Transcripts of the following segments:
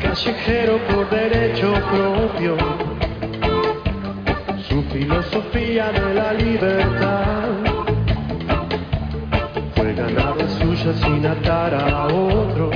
Callejero por derecho propio. Su filosofía de la libertad fue ganada suya sin atar a otro.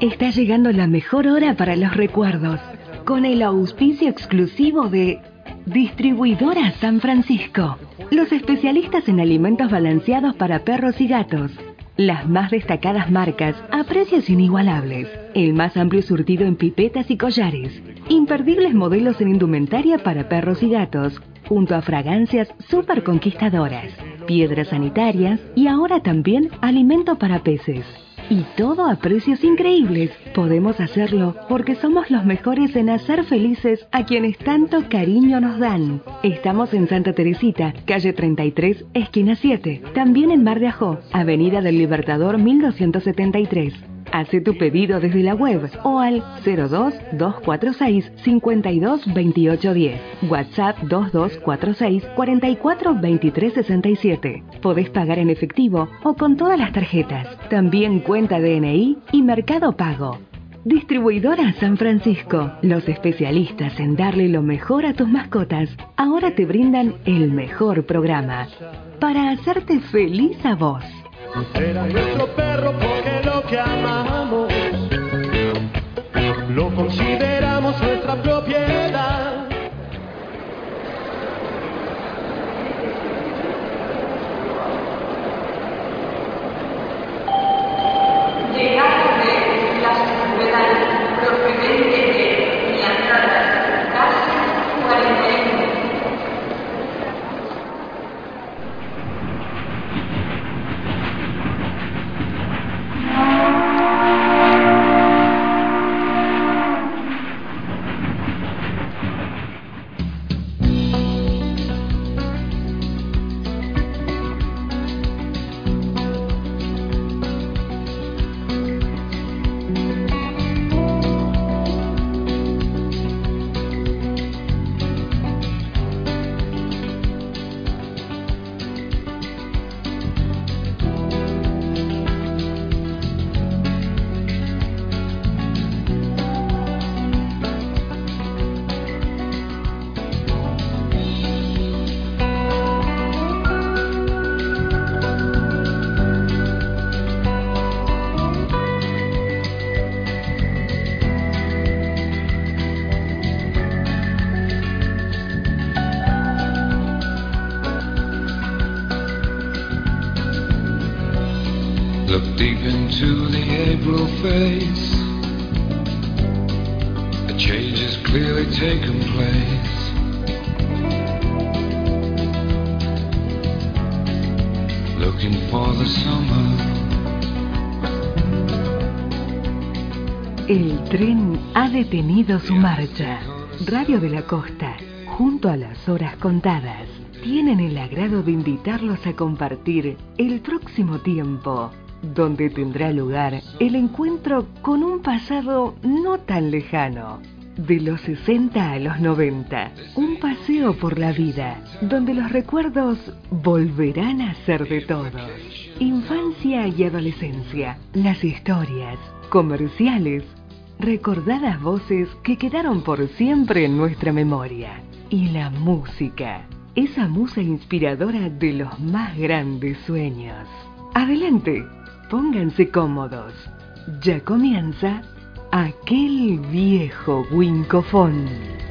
Está llegando la mejor hora para los recuerdos, con el auspicio exclusivo de Distribuidora San Francisco, los especialistas en alimentos balanceados para perros y gatos. Las más destacadas marcas a precios inigualables. El más amplio surtido en pipetas y collares. Imperdibles modelos en indumentaria para perros y gatos. Junto a fragancias súper conquistadoras. Piedras sanitarias y ahora también alimento para peces. Y todo a precios increíbles. Podemos hacerlo porque somos los mejores en hacer felices a quienes tanto cariño nos dan. Estamos en Santa Teresita, calle 33, esquina 7. También en Mar de Ajó, Avenida del Libertador 1273. Hace tu pedido desde la web o al 02 246 52 28 10. WhatsApp 2246 44 23 67. Podés pagar en efectivo o con todas las tarjetas. También cuenta DNI y Mercado Pago. Distribuidora San Francisco, los especialistas en darle lo mejor a tus mascotas, ahora te brindan el mejor programa para hacerte feliz a vos. Era nuestro perro porque lo que amamos lo consideramos nuestra propiedad. Llegaron de las novedades su marcha. Radio de la Costa, junto a las horas contadas, tienen el agrado de invitarlos a compartir el próximo tiempo, donde tendrá lugar el encuentro con un pasado no tan lejano. De los 60 a los 90, un paseo por la vida, donde los recuerdos volverán a ser de todos. Infancia y adolescencia, las historias, comerciales, recordadas voces que quedaron por siempre en nuestra memoria. Y la música, esa musa inspiradora de los más grandes sueños. Adelante, pónganse cómodos. Ya comienza aquel viejo Wincofón.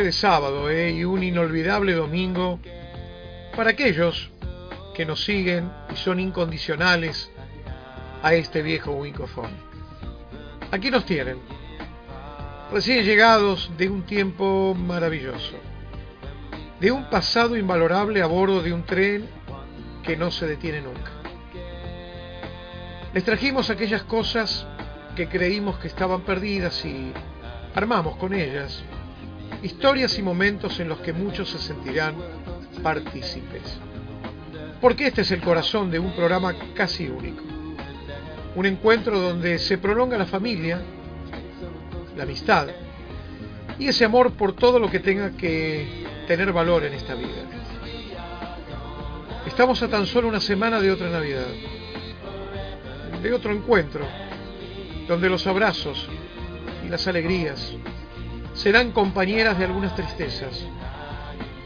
De sábado ¿eh? y un inolvidable domingo para aquellos que nos siguen y son incondicionales a este viejo Wincofone. Aquí nos tienen, recién llegados de un tiempo maravilloso, de un pasado invalorable a bordo de un tren que no se detiene nunca. Les trajimos aquellas cosas que creímos que estaban perdidas y armamos con ellas historias y momentos en los que muchos se sentirán partícipes. Porque este es el corazón de un programa casi único. Un encuentro donde se prolonga la familia, la amistad y ese amor por todo lo que tenga que tener valor en esta vida. Estamos a tan solo una semana de otra Navidad, de otro encuentro, donde los abrazos y las alegrías serán compañeras de algunas tristezas,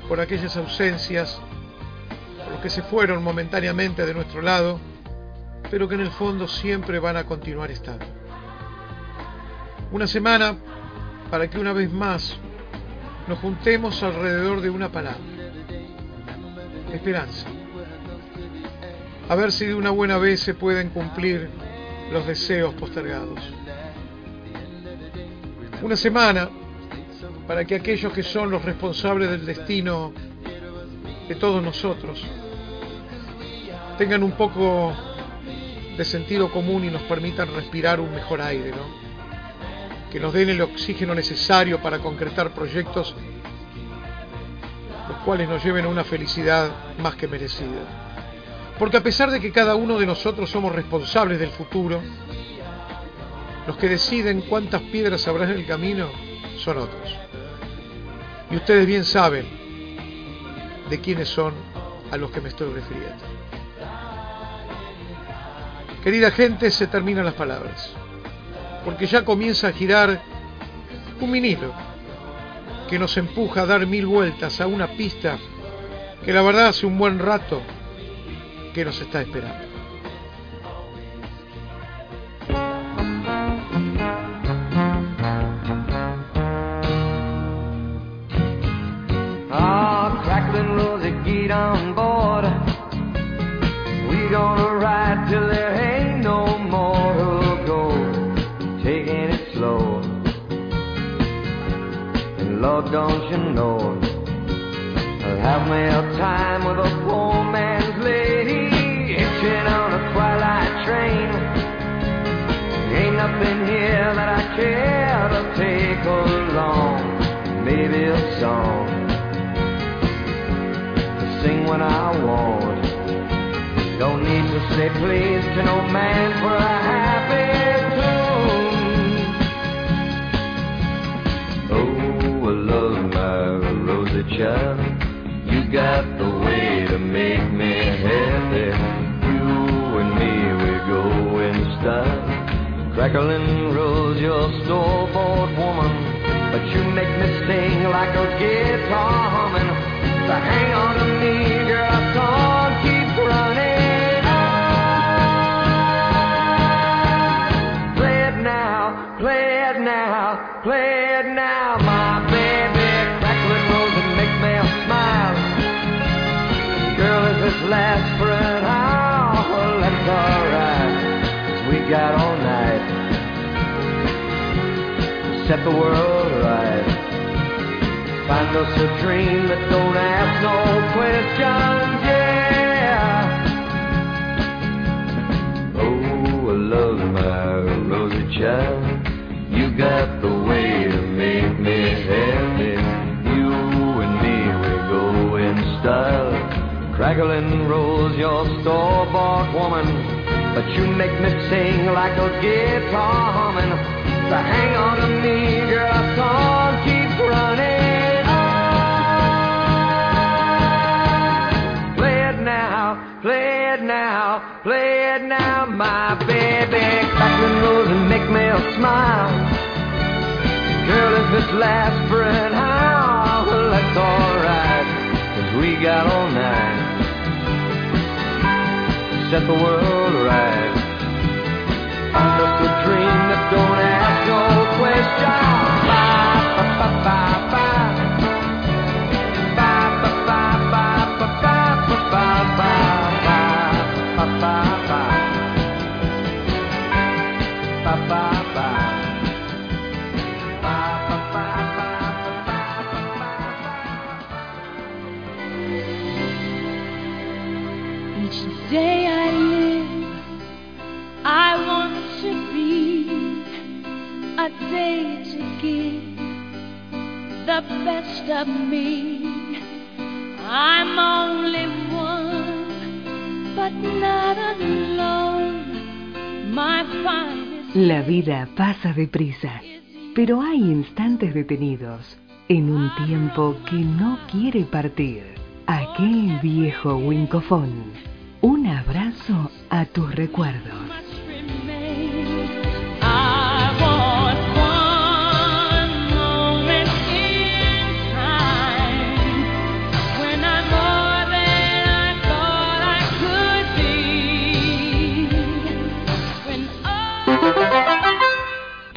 por aquellas ausencias, por los que se fueron momentáneamente de nuestro lado, pero que en el fondo siempre van a continuar estando. Una semana para que una vez más nos juntemos alrededor de una palabra, esperanza. A ver si de una buena vez se pueden cumplir los deseos postergados. Una semana para que aquellos que son los responsables del destino de todos nosotros tengan un poco de sentido común y nos permitan respirar un mejor aire, ¿no? Que nos den el oxígeno necesario para concretar proyectos los cuales nos lleven a una felicidad más que merecida. Porque a pesar de que cada uno de nosotros somos responsables del futuro, los que deciden cuántas piedras habrá en el camino son otros. Y ustedes bien saben de quiénes son a los que me estoy refiriendo. Querida gente, se terminan las palabras, porque ya comienza a girar un vinilo que nos empuja a dar mil vueltas a una pista que la verdad hace un buen rato que nos está esperando. On board. We gonna ride till there ain't no more who'll go. Taking it slow. And Lord, don't you know, I'll have me a time with a poor man's lady. Hitching on a twilight train. Ain't nothing here that I care to take along. Maybe a song to when I want. Don't need to say please to no man for a happy tune. Oh, I love my rosy child. You got the way to make me happy. You and me, we go in style. Crackling rose, your store-bought woman. But you make me sing like a guitar Set the world right. Us a dream that don't ask no questions, yeah. Oh, I love my rosy child. You got the way to make me happy. You and me, we go in style. Crackling rose, your store-bought woman. But you make me sing like a guitar humming. So hang on to me, girl, now, play it now, my baby. Crackling rose and make me smile. Girl, if this lasts for an hour, oh, well, that's alright. Cause we got all night. Set the world right. Find us a dream that don't ask no questions. La vida pasa deprisa, pero hay instantes detenidos en un tiempo que no quiere partir. Aquel viejo wincofón. Un abrazo a tus recuerdos.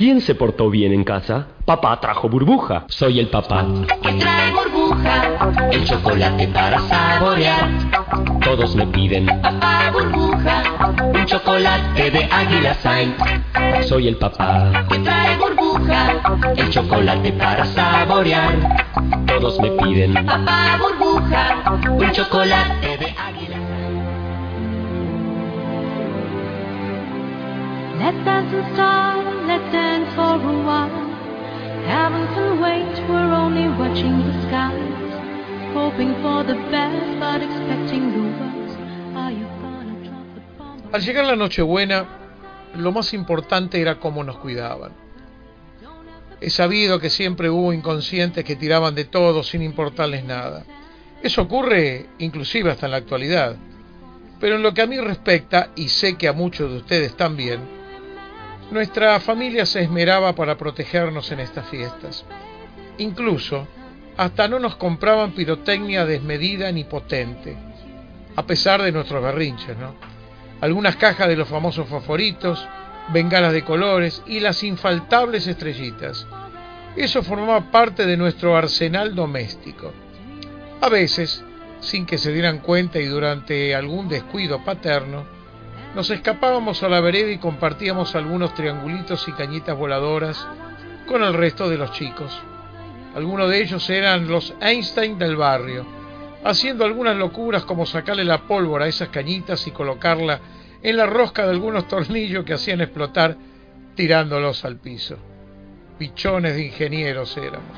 ¿Quién se portó bien en casa? Papá trajo burbuja. Soy el papá. que trae burbuja, el chocolate para saborear. Todos me piden. Papá burbuja, un chocolate de Águila Sign. Soy el papá. Que trae burbuja, El chocolate para saborear. Todos me piden. papá burbuja, un chocolate de Águila Let's dance and start, for a while. Heaven can wait, we're only watching the skies. Hoping for the best, but expecting the worst. Are you gonna drop the bomb? Al llegar la Nochebuena, lo más importante era cómo nos cuidaban. He sabido que siempre hubo inconscientes que tiraban de todo sin importarles nada. Eso ocurre inclusive hasta en la actualidad. Pero en lo que a mí respecta, y sé que a muchos de ustedes también, nuestra familia se esmeraba para protegernos en estas fiestas. Incluso, hasta no nos compraban pirotecnia desmedida ni potente, a pesar de nuestros berrinches, ¿no? Algunas cajas de los famosos favoritos, bengalas de colores y las infaltables estrellitas. Eso formaba parte de nuestro arsenal doméstico. A veces, sin que se dieran cuenta y durante algún descuido paterno, nos escapábamos a la vereda y compartíamos algunos triangulitos y cañitas voladoras con el resto de los chicos. Algunos de ellos eran los Einstein del barrio, haciendo algunas locuras como sacarle la pólvora a esas cañitas y colocarla en la rosca de algunos tornillos que hacían explotar tirándolos al piso. Pichones de ingenieros éramos.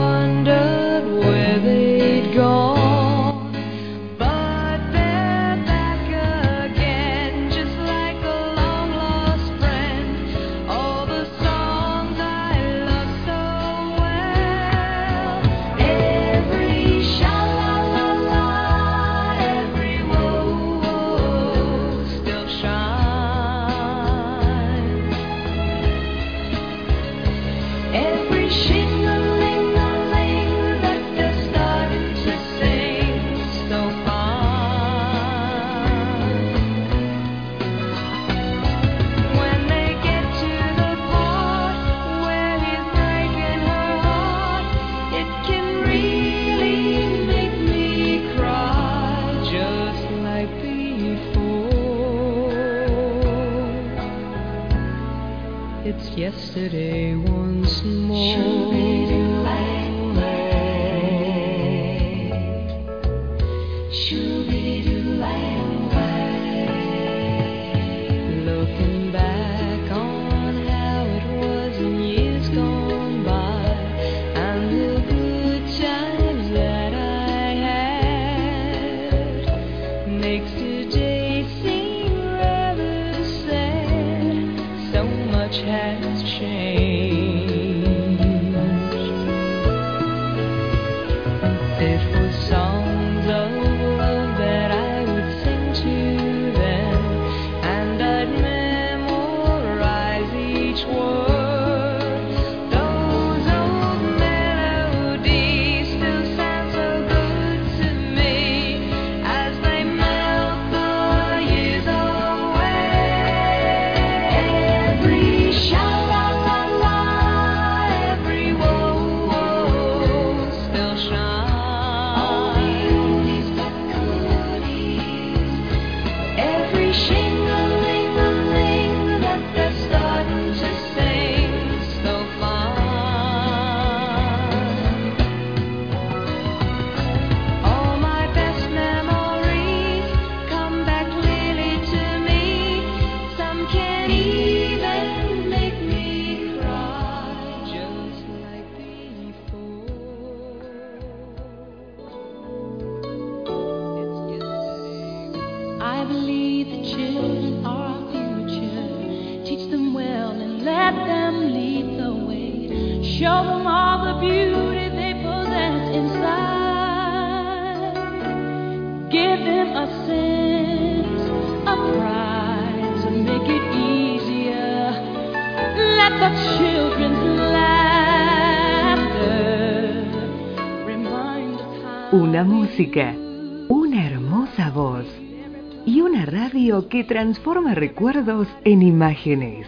que transforma recuerdos en imágenes.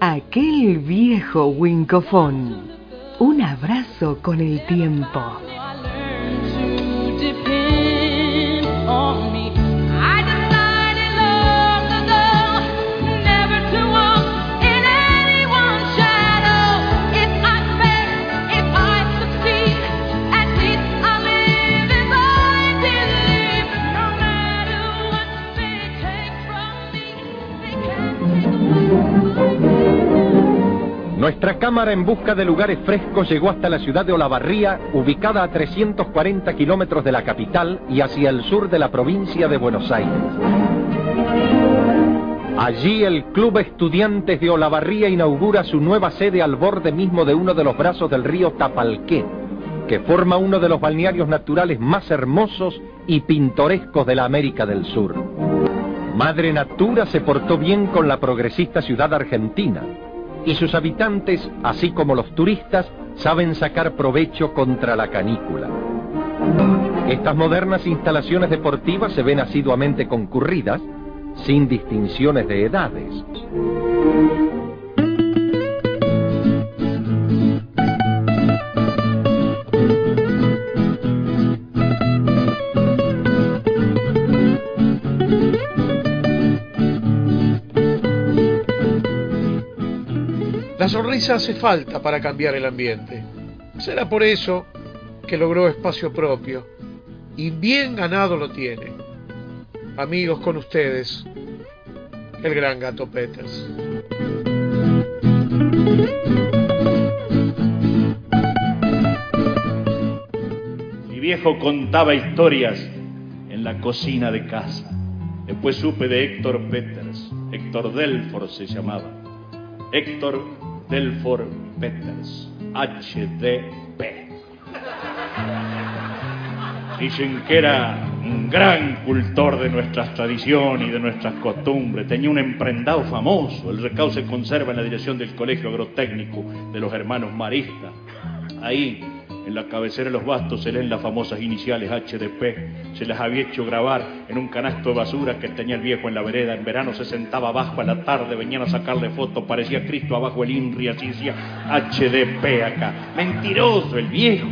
Aquel viejo Wincofón. Un abrazo con el tiempo. Nuestra cámara en busca de lugares frescos llegó hasta la ciudad de Olavarría, ubicada a 340 kilómetros de la capital y hacia el sur de la provincia de Buenos Aires. Allí el Club Estudiantes de Olavarría inaugura su nueva sede al borde mismo de uno de los brazos del río Tapalqué, que forma uno de los balnearios naturales más hermosos y pintorescos de la América del Sur. Madre Natura se portó bien con la progresista ciudad argentina y sus habitantes, así como los turistas, saben sacar provecho contra la canícula. Estas modernas instalaciones deportivas se ven asiduamente concurridas, sin distinciones de edades. Hace falta para cambiar el ambiente. Será por eso que logró espacio propio. Y bien ganado lo tiene. Amigos con ustedes, el gran gato Peters. Mi viejo contaba historias en la cocina de casa. Después supe de Héctor Peters. Héctor Delfor se llamaba. Héctor Delfor Peters. HDP. Dicen que era un gran cultor de nuestras tradiciones y de nuestras costumbres. Tenía un emprendado famoso. El recao se conserva en la dirección del Colegio Agrotécnico de los Hermanos Maristas. Ahí, en la cabecera de los bastos, se leen las famosas iniciales HDP. Se las había hecho grabar en un canasto de basura que tenía el viejo en la vereda. En verano se sentaba abajo, a la tarde venían a sacarle fotos. Parecía Cristo abajo el INRI, así decía HDP acá. Mentiroso el viejo.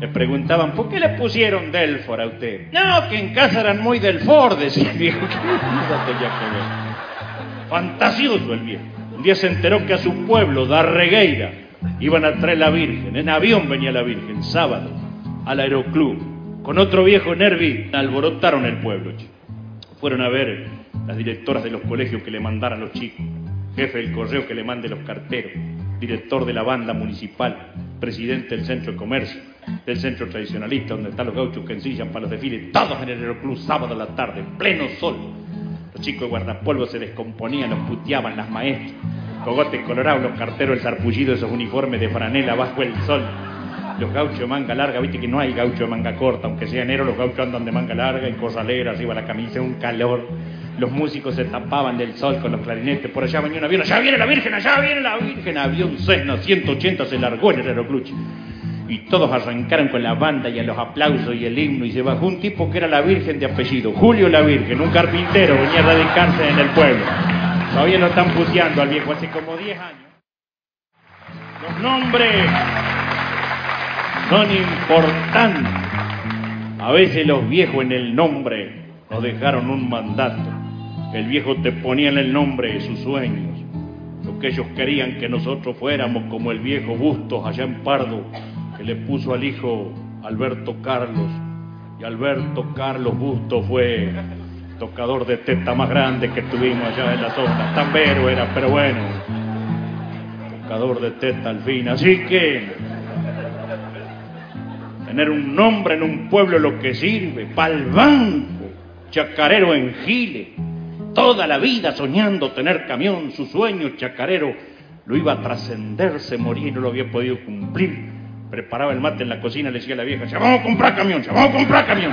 Le preguntaban, ¿por qué le pusieron Delfor a usted? No, que en casa eran muy Delfor, decía el viejo. ¿Qué tenía que ver? Fantasioso el viejo. Un día se enteró que a su pueblo, Darregueira, iban a traer la Virgen. En avión venía la Virgen, sábado, al aeroclub. Con otro viejo Nervi, alborotaron el pueblo. Fueron a ver las directoras de los colegios que le mandaran los chicos, jefe del correo que le mande los carteros, director de la banda municipal, presidente del centro de comercio, del centro tradicionalista, donde están los gauchos que ensillan para los desfiles, todos en el aeroclub, sábado a la tarde, en pleno sol. Los chicos de guardapolvo se descomponían, los puteaban las maestras, cogotes colorados, los carteros, el sarpullido esos uniformes de franela bajo el sol. Los gauchos de manga larga, viste que no hay gaucho de manga corta, aunque sea enero, los gauchos andan de manga larga y corralera, arriba la camisa, un calor. Los músicos se tapaban del sol con los clarinetes. Por allá venía un avión, allá viene la Virgen, allá viene la Virgen. Avión Cessna 180 se largó en el aerocluche. Y todos arrancaron con la banda y a los aplausos y el himno. Y se bajó un tipo que era la Virgen de apellido, Julio la Virgen, un carpintero, venía a radicarse en el pueblo. Todavía lo están puteando al viejo hace como 10 años. Los nombres son importantes. A veces los viejos en el nombre nos dejaron un mandato. El viejo te ponía en el nombre de sus sueños. Lo que ellos querían que nosotros fuéramos como el viejo Bustos allá en Pardo, que le puso al hijo Alberto Carlos. Y Alberto Carlos Bustos fue tocador de teta más grande que tuvimos allá en la zona. Tambero era, pero bueno, tocador de teta al fin. Así que tener un nombre en un pueblo lo que sirve, pa'l banco, chacarero en Gile, toda la vida soñando tener camión, su sueño chacarero lo iba a trascender, se moría y no lo había podido cumplir. Preparaba el mate en la cocina, le decía a la vieja, ya vamos a comprar camión, ya vamos a comprar camión.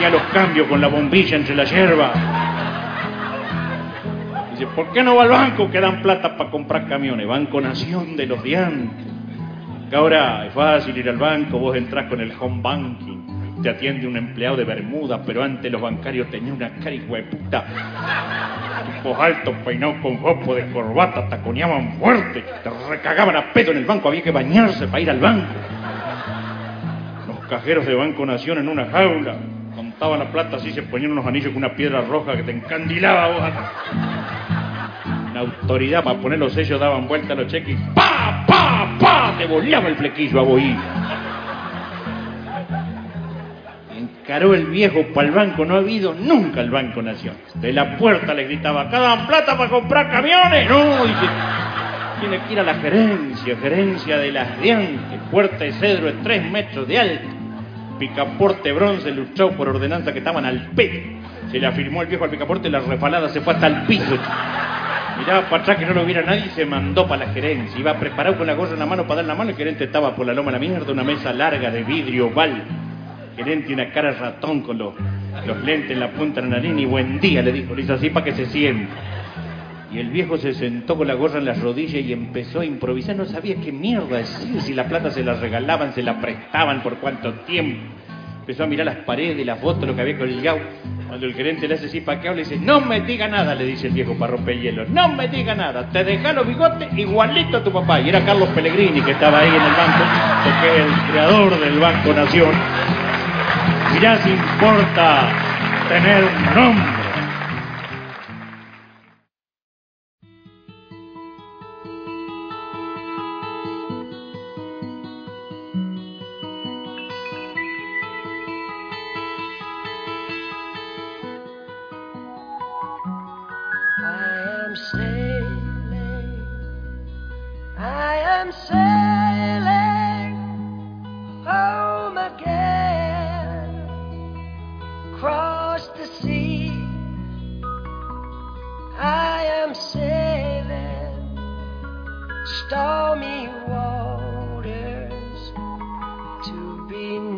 Los cambios con la bombilla entre la hierba. Dice, ¿por qué no va al banco que dan plata para comprar camiones? Banco Nación de los de antes. Que ahora es fácil ir al banco, vos entrás con el home banking, te atiende un empleado de Bermuda, pero antes los bancarios tenían una cara de puta. Tipos altos, peinados con jopo de corbata, taconeaban fuerte, te recagaban a pedo en el banco, había que bañarse para ir al banco. Los cajeros de Banco Nación en una jaula, contaban la plata así, se ponían unos anillos con una piedra roja que te encandilaba vos. La autoridad para poner los sellos daban vuelta a los cheques y ¡pa, pa, pa! Te volaba el flequillo a boí. Encaró el viejo para el banco, no ha habido nunca el Banco Nación. De la puerta le gritaba, ¿acá dan plata para comprar camiones? No, dice, tiene que ir a la gerencia, gerencia de las de antes, puerta de cedro de tres metros de alto, picaporte bronce luchado por ordenanza que estaban al pedo. Se le afirmó el viejo al picaporte, la refalada se fue hasta el piso. Miraba para atrás que no lo viera nadie y se mandó para la gerencia. Iba preparado con la gorra en la mano para dar la mano. El gerente estaba por la loma de la mierda, una mesa larga de vidrio oval. El gerente una cara ratón con los, lentes en la punta de la nariz y buen día le dijo, le hizo así para que se sienta. Y el viejo se sentó con la gorra en las rodillas y empezó a improvisar. No sabía qué mierda decir, si la plata se la regalaban, se la prestaban, por cuánto tiempo. Empezó a mirar las paredes, las fotos, lo que había colgado. Cuando el gerente le hace así para que hable, dice, no me diga nada, le dice el viejo para romper hielo. No me diga nada, te deja los bigotes igualito a tu papá. Y era Carlos Pellegrini que estaba ahí en el banco, porque es el creador del Banco Nación. Mirá si importa tener un nombre. Be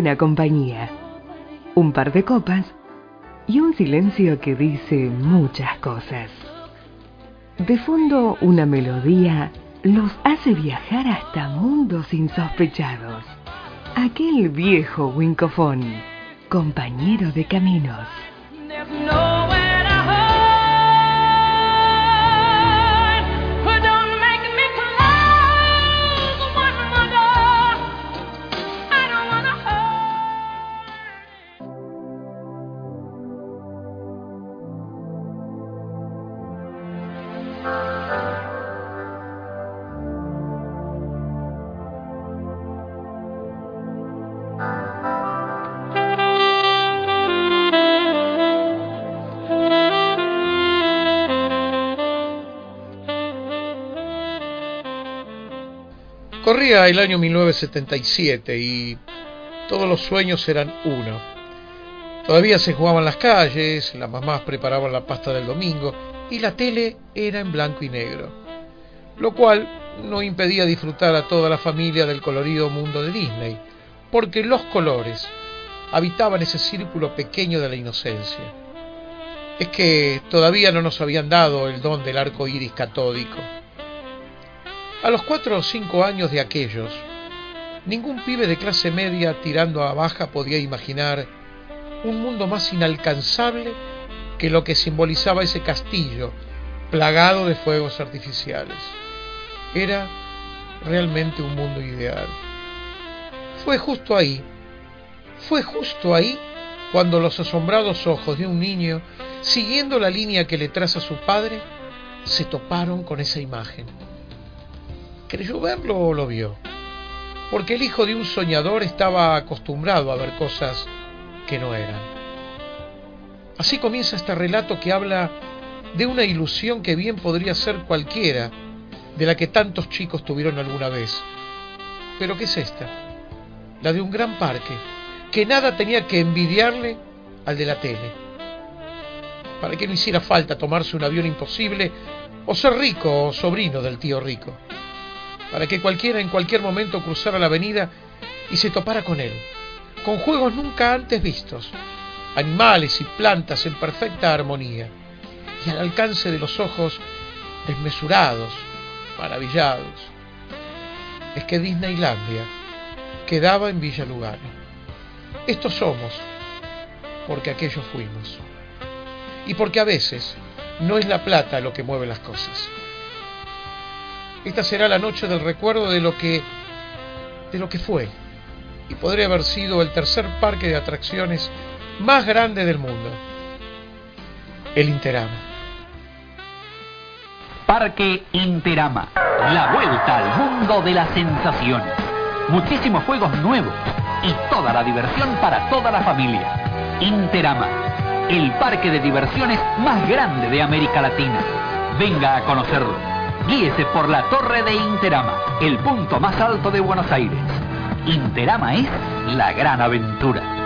buena compañía. Un par de copas y un silencio que dice muchas cosas. De fondo una melodía los hace viajar hasta mundos insospechados. Aquel viejo wincofón, compañero de caminos. El año 1977 y todos los sueños eran uno. Todavía se jugaban las calles, las mamás preparaban la pasta del domingo y la tele era en blanco y negro, lo cual no impedía disfrutar a toda la familia del colorido mundo de Disney, porque los colores habitaban ese círculo pequeño de la inocencia. Es que todavía no nos habían dado el don del arco iris catódico. A los cuatro o cinco años de aquellos, ningún pibe de clase media tirando a baja podía imaginar un mundo más inalcanzable que lo que simbolizaba ese castillo plagado de fuegos artificiales. Era realmente un mundo ideal. Fue justo ahí, fue justo ahí cuando los asombrados ojos de un niño, siguiendo la línea que le traza su padre, se toparon con esa imagen ¿Creyó verlo o lo vio? Porque el hijo de un soñador estaba acostumbrado a ver cosas que no eran. Así comienza este relato que habla de una ilusión que bien podría ser cualquiera de la que tantos chicos tuvieron alguna vez. Pero ¿qué es esta? La de un gran parque, que nada tenía que envidiarle al de la tele. Para que no hiciera falta tomarse un avión imposible o ser rico o sobrino del tío rico para que cualquiera en cualquier momento cruzara la avenida y se topara con él, con juegos nunca antes vistos, animales y plantas en perfecta armonía, y al alcance de los ojos desmesurados, maravillados. Es que Disneylandia quedaba en Villa Lugano. Estos somos, porque aquellos fuimos. Y porque a veces no es la plata lo que mueve las cosas. Esta será la noche del recuerdo de lo que de lo que fue y podría haber sido el tercer parque de atracciones más grande del mundo. El Interama. Parque Interama. La vuelta al mundo de las sensaciones. Muchísimos juegos nuevos y toda la diversión para toda la familia. Interama. El parque de diversiones más grande de América Latina. Venga a conocerlo. Guíese por la torre de Interama, el punto más alto de Buenos Aires. Interama es la gran aventura.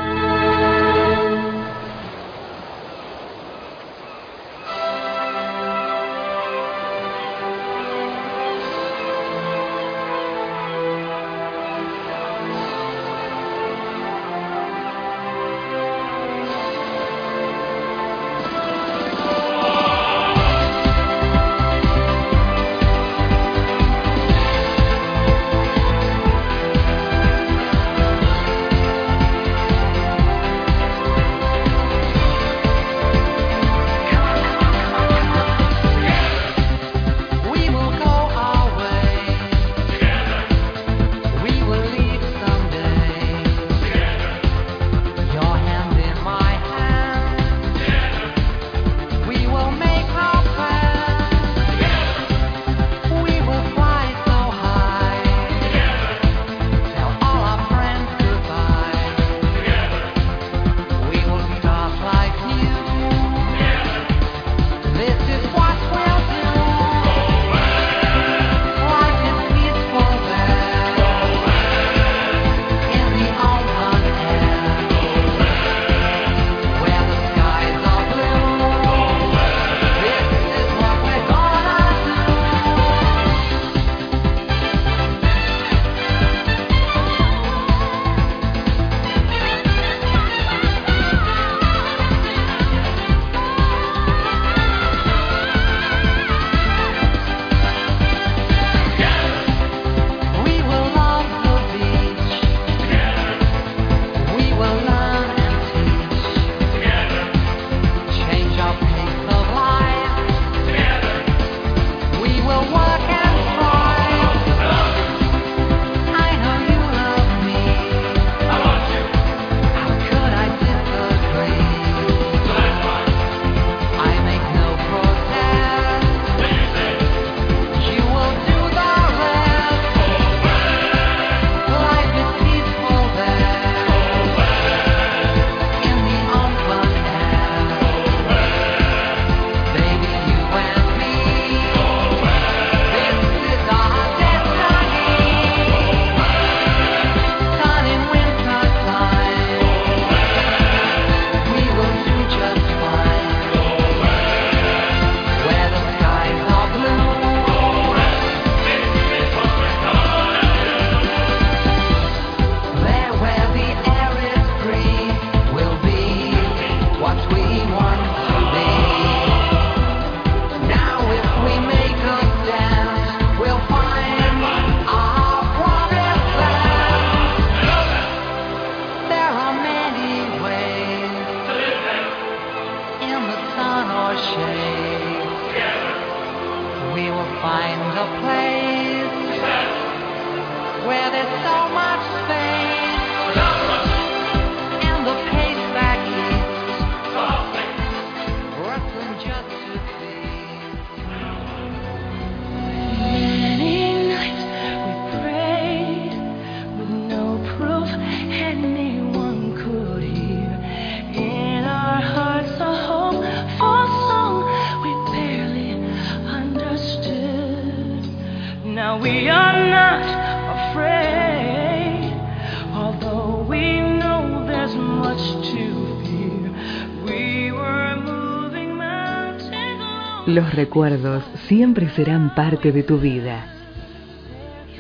Recuerdos siempre serán parte de tu vida.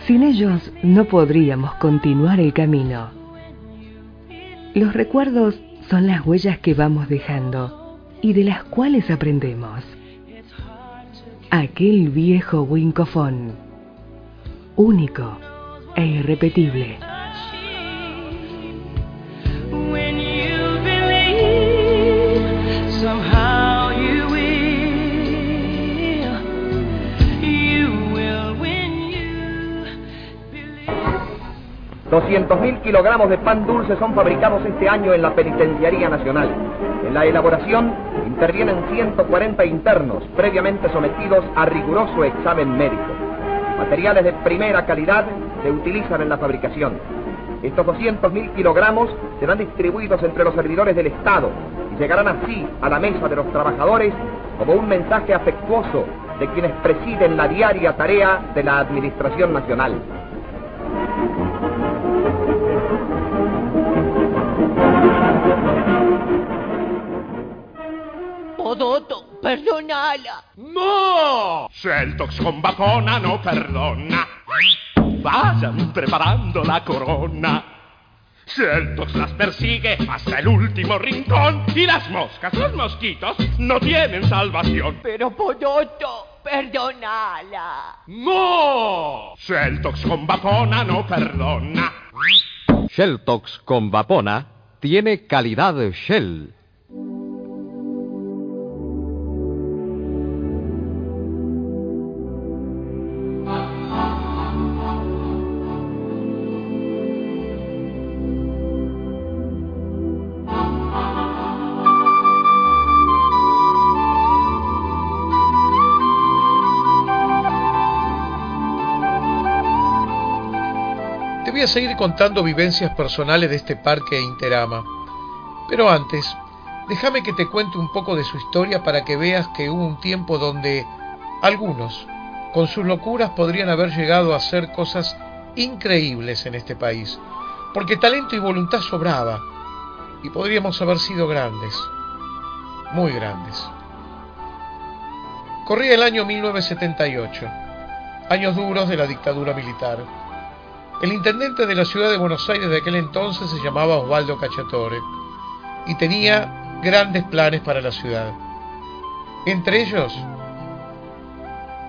Sin ellos no podríamos continuar el camino. Los recuerdos son las huellas que vamos dejando y de las cuales aprendemos. Aquel viejo wincofón, único e irrepetible. 200.000 kilogramos de pan dulce son fabricados este año en la Penitenciaría Nacional. En la elaboración intervienen 140 internos previamente sometidos a riguroso examen médico. Materiales de primera calidad se utilizan en la fabricación. Estos 200.000 kilogramos serán distribuidos entre los servidores del Estado y llegarán así a la mesa de los trabajadores como un mensaje afectuoso de quienes presiden la diaria tarea de la Administración Nacional. Perdonala. ¡No! Sheltox con vacuna no perdona. Vayan preparando la corona. Sheltox las persigue hasta el último rincón y las moscas, los mosquitos, no tienen salvación. Pero Podoto, perdonala. ¡No! Sheltox con vacuna no perdona. Shelltox con Vapona tiene calidad Shell. Seguir contando vivencias personales de este parque Interama. Pero antes, déjame que te cuente un poco de su historia para que veas que hubo un tiempo donde algunos, con sus locuras, podrían haber llegado a hacer cosas increíbles en este país. Porque talento y voluntad sobraba. Y podríamos haber sido grandes. Muy grandes. Corría el año 1978. Años duros de la dictadura militar. El intendente de la ciudad de Buenos Aires de aquel entonces se llamaba Osvaldo Cacciatore y tenía grandes planes para la ciudad. Entre ellos,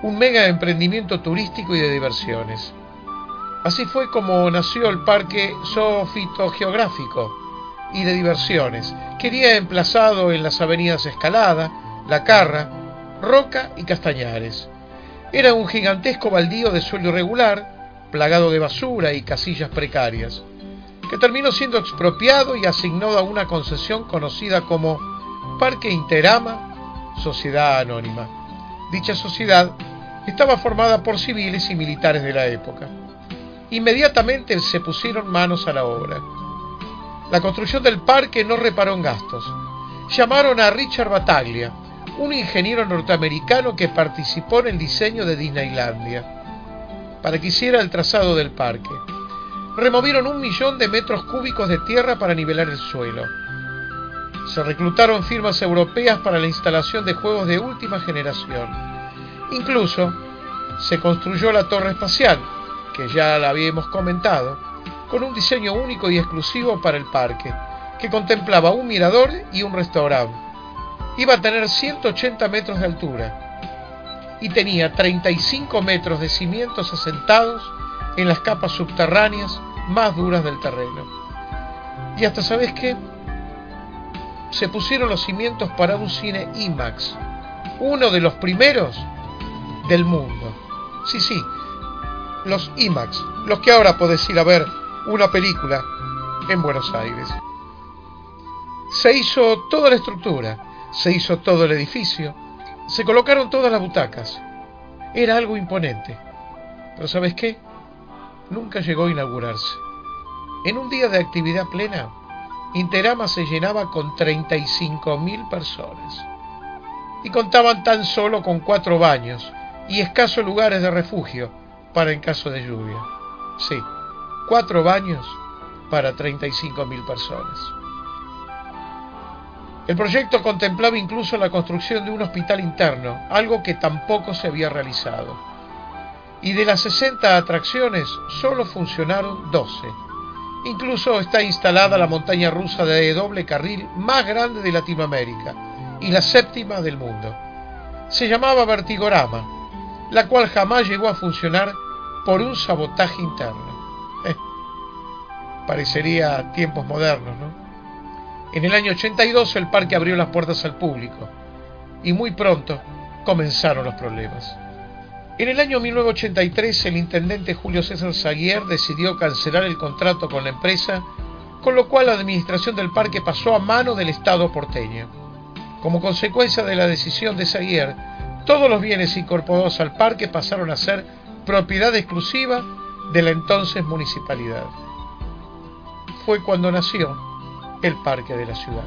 un mega emprendimiento turístico y de diversiones. Así fue como nació el Parque Zoofitogeográfico y de diversiones, que iría emplazado en las avenidas Escalada, La Carra, Roca y Castañares. Era un gigantesco baldío de suelo irregular, plagado de basura y casillas precarias, que terminó siendo expropiado y asignado a una concesión conocida como Parque Interama Sociedad Anónima. Dicha sociedad estaba formada por civiles y militares de la época. Inmediatamente se pusieron manos a la obra. La construcción del parque no reparó en gastos. Llamaron a Richard Battaglia, un ingeniero norteamericano que participó en el diseño de Disneylandia para que hiciera el trazado del parque. Removieron un millón de metros cúbicos de tierra para nivelar el suelo. Se reclutaron firmas europeas para la instalación de juegos de última generación. Incluso se construyó la torre espacial, que ya la habíamos comentado, con un diseño único y exclusivo para el parque, que contemplaba un mirador y un restaurante. Iba a tener 180 metros de altura y tenía 35 metros de cimientos asentados en las capas subterráneas más duras del terreno. Y hasta sabes qué? Se pusieron los cimientos para un cine IMAX, uno de los primeros del mundo. Sí, sí, los IMAX, los que ahora podés ir a ver una película en Buenos Aires. Se hizo toda la estructura, se hizo todo el edificio, se colocaron todas las butacas. Era algo imponente. Pero ¿sabes qué? Nunca llegó a inaugurarse. En un día de actividad plena, Interama se llenaba con 35.000 personas. Y contaban tan solo con cuatro baños y escasos lugares de refugio para en caso de lluvia. Sí, cuatro baños para 35.000 personas. El proyecto contemplaba incluso la construcción de un hospital interno, algo que tampoco se había realizado. Y de las 60 atracciones solo funcionaron 12. Incluso está instalada la montaña rusa de doble carril más grande de Latinoamérica y la séptima del mundo. Se llamaba Vertigorama, la cual jamás llegó a funcionar por un sabotaje interno. Eh, parecería tiempos modernos, ¿no? En el año 82 el parque abrió las puertas al público y muy pronto comenzaron los problemas. En el año 1983 el intendente Julio César Zaguier decidió cancelar el contrato con la empresa, con lo cual la administración del parque pasó a mano del Estado porteño. Como consecuencia de la decisión de Zaguier, todos los bienes incorporados al parque pasaron a ser propiedad exclusiva de la entonces municipalidad. Fue cuando nació el parque de la ciudad.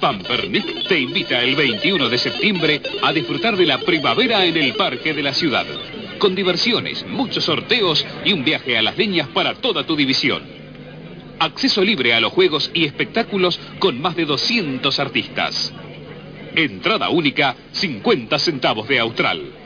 Pampernick te invita el 21 de septiembre a disfrutar de la primavera en el Parque de la Ciudad. Con diversiones, muchos sorteos y un viaje a las leñas para toda tu división. Acceso libre a los juegos y espectáculos con más de 200 artistas. Entrada única, 50 centavos de Austral.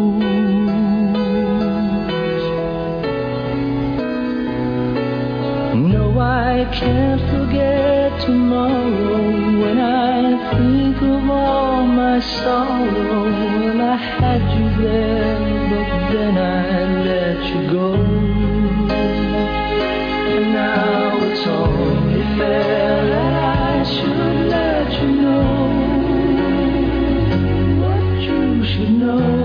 I can't forget tomorrow when I think of all my sorrow. When I had you there, but then I let you go. And now it's only fair that I should let you know what you should know.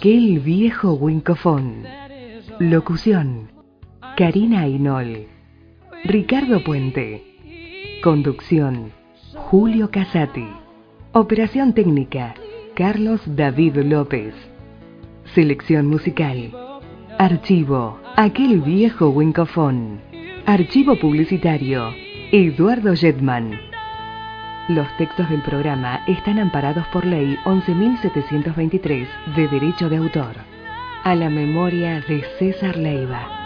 Aquel viejo Wincofón. Locución. Karina Ainol. Ricardo Puente. Conducción. Julio Casati. Operación técnica. Carlos David López. Selección musical. Archivo. Aquel viejo Wincofón. Archivo publicitario. Eduardo Jetman. Los textos del programa están amparados por Ley 11.723 de Derecho de Autor. A la memoria de César Leiva.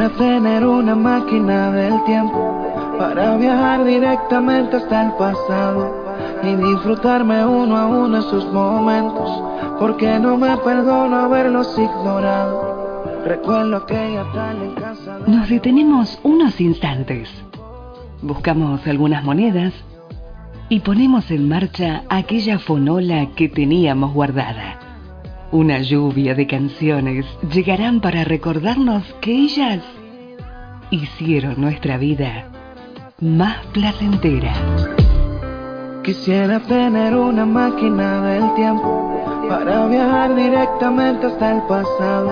Quisiera tener una máquina del tiempo para viajar directamente hasta el pasado y disfrutarme uno a uno esos momentos, porque no me perdono haberlos ignorado. Recuerdo aquella tarde en casa. de- Nos detenemos unos instantes. Buscamos algunas monedas y ponemos en marcha aquella fonola que teníamos guardada. Una lluvia de canciones llegarán para recordarnos que ellas hicieron nuestra vida más placentera. Quisiera tener una máquina del tiempo para viajar directamente hasta el pasado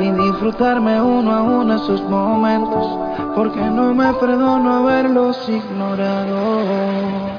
y disfrutarme uno a uno esos momentos, porque no me perdono haberlos ignorado.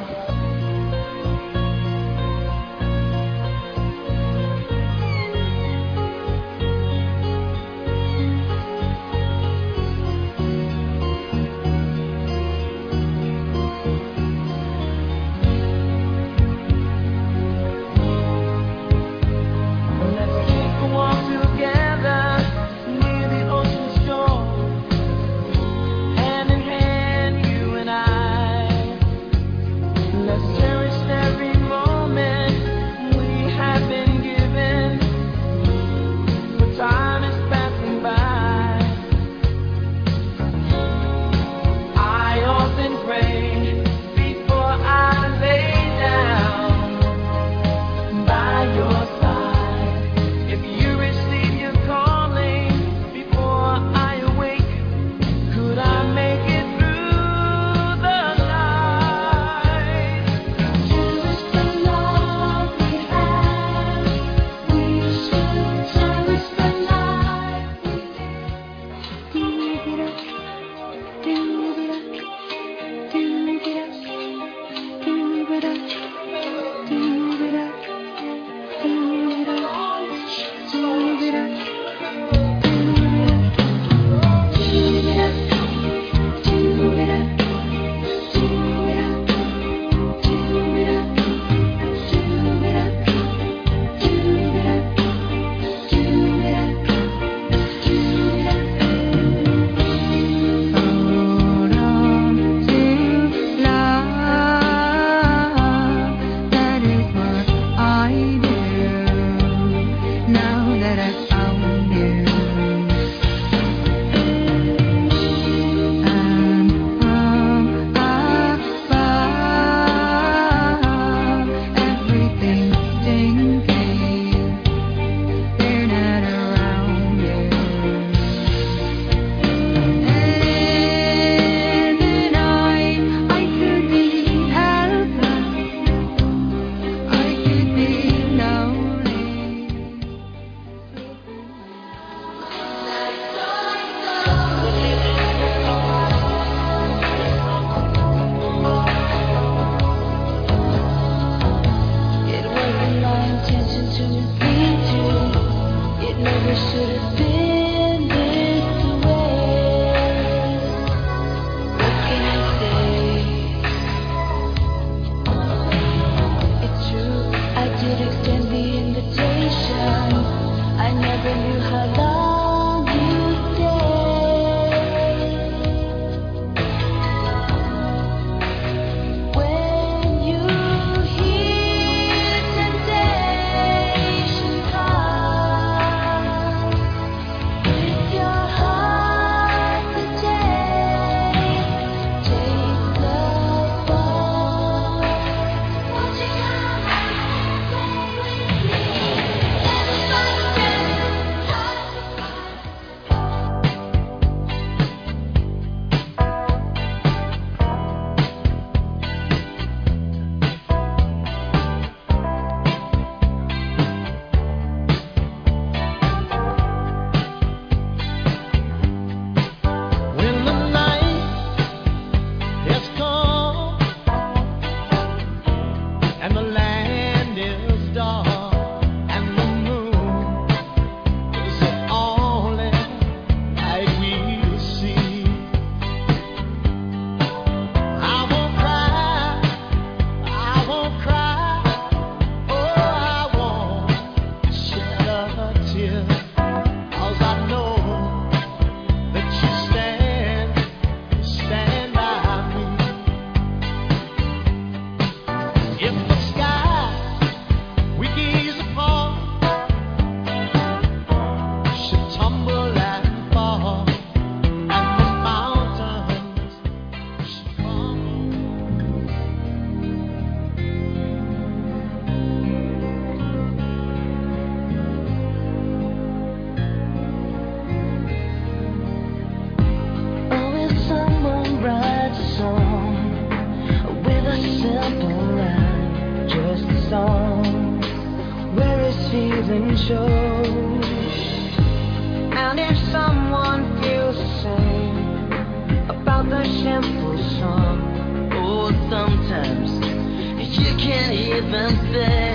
Shows. And if someone feels the same about the simple song, oh, sometimes you can't even say.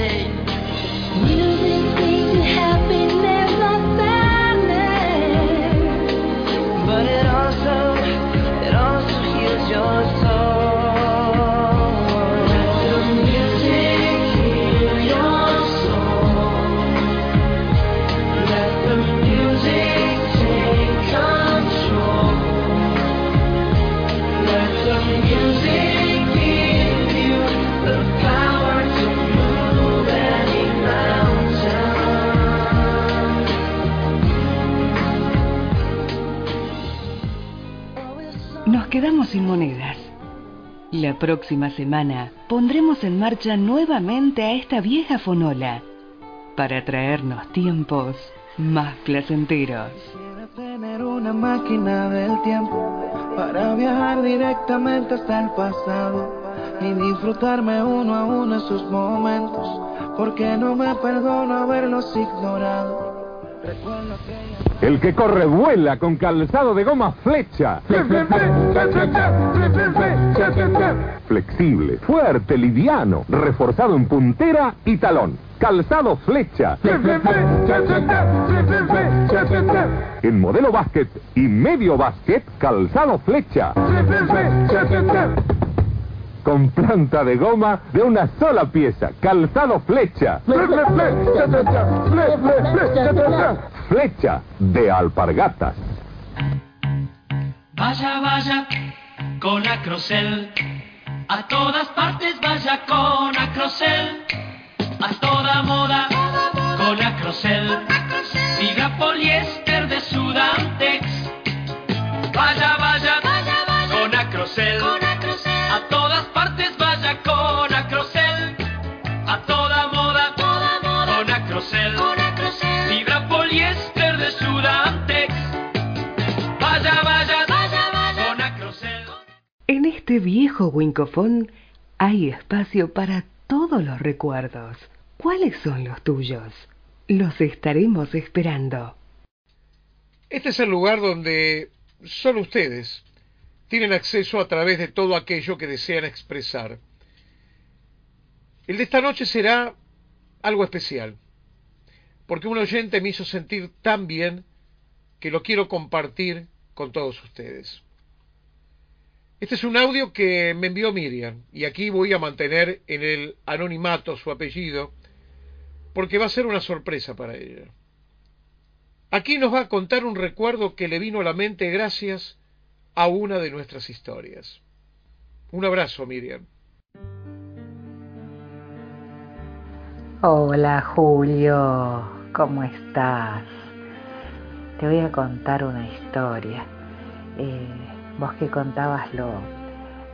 Sin monedas. La próxima semana pondremos en marcha nuevamente a esta vieja fonola para traernos tiempos más placenteros. Tener una máquina del tiempo para viajar directamente hasta el pasado y disfrutarme uno a uno esos momentos, porque no me perdono haberlos ignorado. El que corre vuela con calzado de goma flecha. Flexible, fuerte, liviano, reforzado en puntera y talón. Calzado flecha. En modelo básquet y medio básquet, calzado flecha. Con planta de goma de una sola pieza, calzado flecha. Flecha de alpargatas. Vaya, vaya con Acrocel. A todas partes vaya con Acrocel. A toda moda con Acrocel. Fibra poliéster este viejo Wincofón hay espacio para todos los recuerdos. ¿Cuáles son los tuyos? Los estaremos esperando. Este es el lugar donde solo ustedes tienen acceso a través de todo aquello que desean expresar. El de esta noche será algo especial, porque un oyente me hizo sentir tan bien que lo quiero compartir con todos ustedes. Este es un audio que me envió Miriam, y aquí voy a mantener en el anonimato su apellido, porque va a ser una sorpresa para ella. Aquí nos va a contar un recuerdo que le vino a la mente gracias a una de nuestras historias. Un abrazo, Miriam. Hola Julio, ¿cómo estás? Te voy a contar una historia. Eh, vos que contabas lo,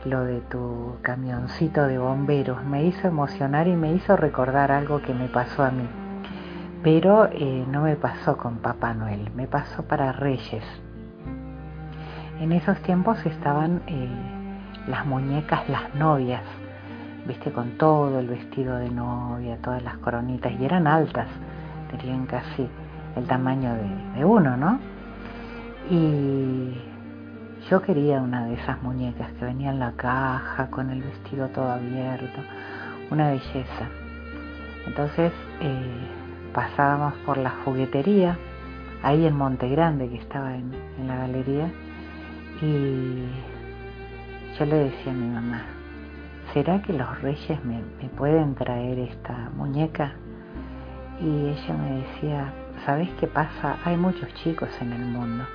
lo de tu camioncito de bomberos, me hizo emocionar y me hizo recordar algo que me pasó a mí. Pero eh, no me pasó con Papá Noel, me pasó para Reyes. En esos tiempos estaban eh, las muñecas, las novias, viste, con todo el vestido de novia, todas las coronitas, y eran altas, tenían casi el tamaño de, de uno, ¿no? Y yo quería una de esas muñecas que venía en la caja, con el vestido todo abierto, una belleza. Entonces eh, pasábamos por la juguetería, ahí en Monte Grande, que estaba en, la galería, y yo le decía a mi mamá, ¿será que los reyes me, me pueden traer esta muñeca? Y ella me decía, ¿sabes qué pasa? Hay muchos chicos en el mundo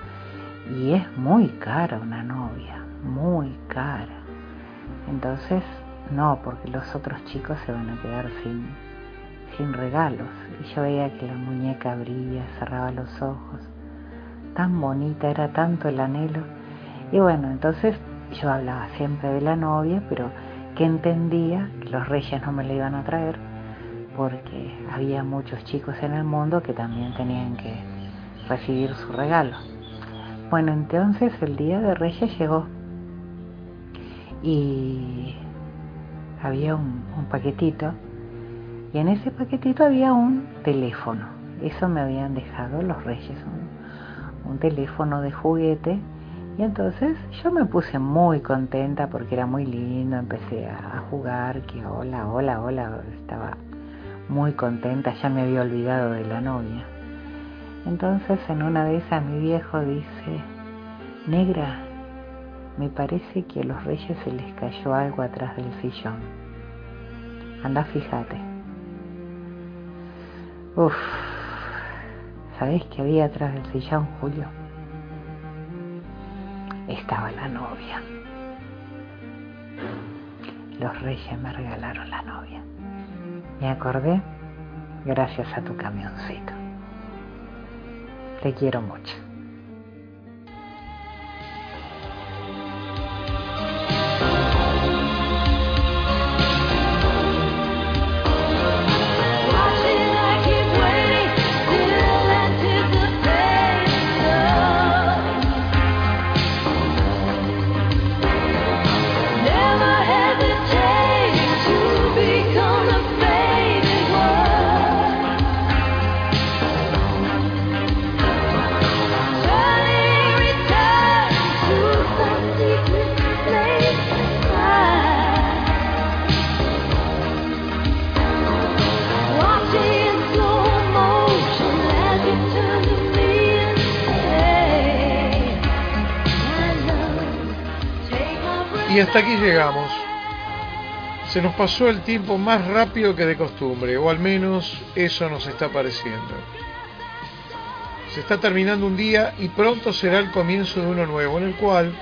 y es muy cara una novia, muy cara. Entonces, no, porque los otros chicos se van a quedar sin, sin regalos. Y yo veía que la muñeca abría, cerraba los ojos. Tan bonita, era tanto el anhelo. Y bueno, entonces yo hablaba siempre de la novia, pero que entendía que los reyes no me la iban a traer porque había muchos chicos en el mundo que también tenían que recibir su regalo. Bueno, entonces el día de Reyes llegó y había un, paquetito y en ese paquetito había un teléfono. eso me habían dejado los reyes, un teléfono de juguete. Y entonces yo me puse muy contenta porque era muy lindo, empecé a jugar, que hola, hola, hola, estaba muy contenta, ya me había olvidado de la novia. Entonces en una de esas mi viejo dice, negra, me parece que a los reyes se les cayó algo atrás del sillón. Anda, fíjate. Uf, ¿sabés qué había atrás del sillón, Julio? Estaba la novia. Los reyes me regalaron la novia. Me acordé gracias a tu camioncito. Te quiero mucho. Hasta aquí llegamos. Se nos pasó el tiempo más rápido que de costumbre, o al menos eso nos está pareciendo. Se está terminando un día y pronto será el comienzo de uno nuevo, en el cual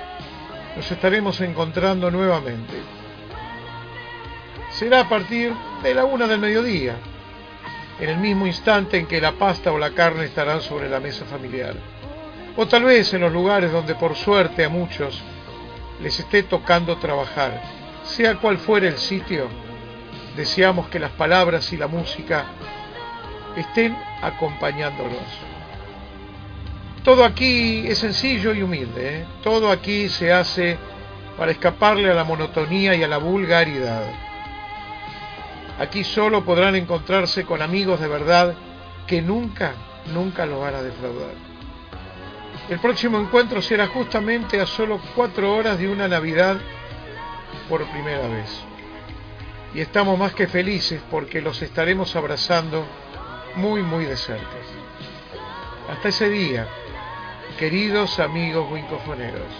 nos estaremos encontrando nuevamente. Será a partir de la una del mediodía, en el mismo instante en que la pasta o la carne estarán sobre la mesa familiar. O tal vez en los lugares donde por suerte a muchos les esté tocando trabajar, sea cual fuera el sitio, deseamos que las palabras y la música estén acompañándolos. Todo aquí es sencillo y humilde, ¿eh? todo aquí se hace para escaparle a la monotonía y a la vulgaridad. Aquí solo podrán encontrarse con amigos de verdad que nunca, nunca los van a defraudar. El próximo encuentro será justamente a solo cuatro horas de una Navidad por primera vez. Y estamos más que felices porque los estaremos abrazando muy, muy de cerca. Hasta ese día, queridos amigos wincofoneros.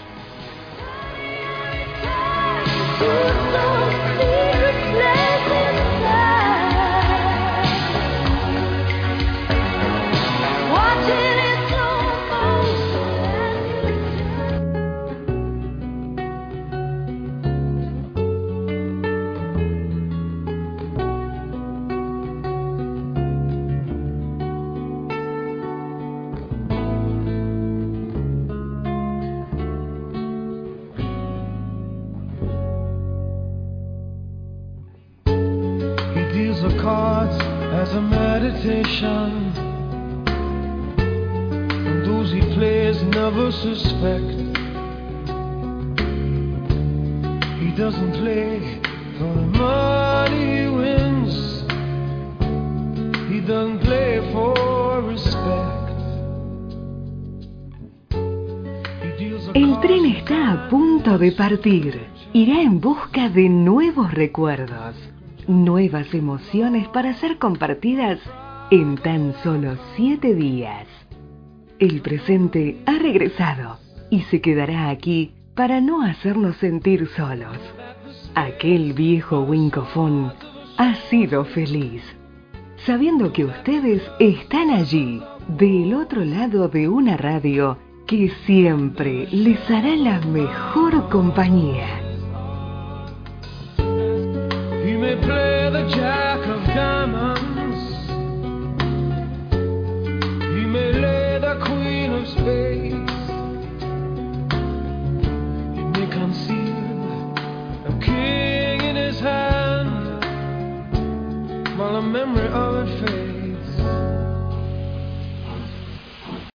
De partir. Irá en busca de nuevos recuerdos nuevas emociones para ser compartidas en tan solo siete días. El presente ha regresado y se quedará aquí para no hacernos sentir solos. Aquel viejo Wincofón ha sido feliz, sabiendo que ustedes están allí, del otro lado de una radio que siempre les hará la mejor compañía. the memory of.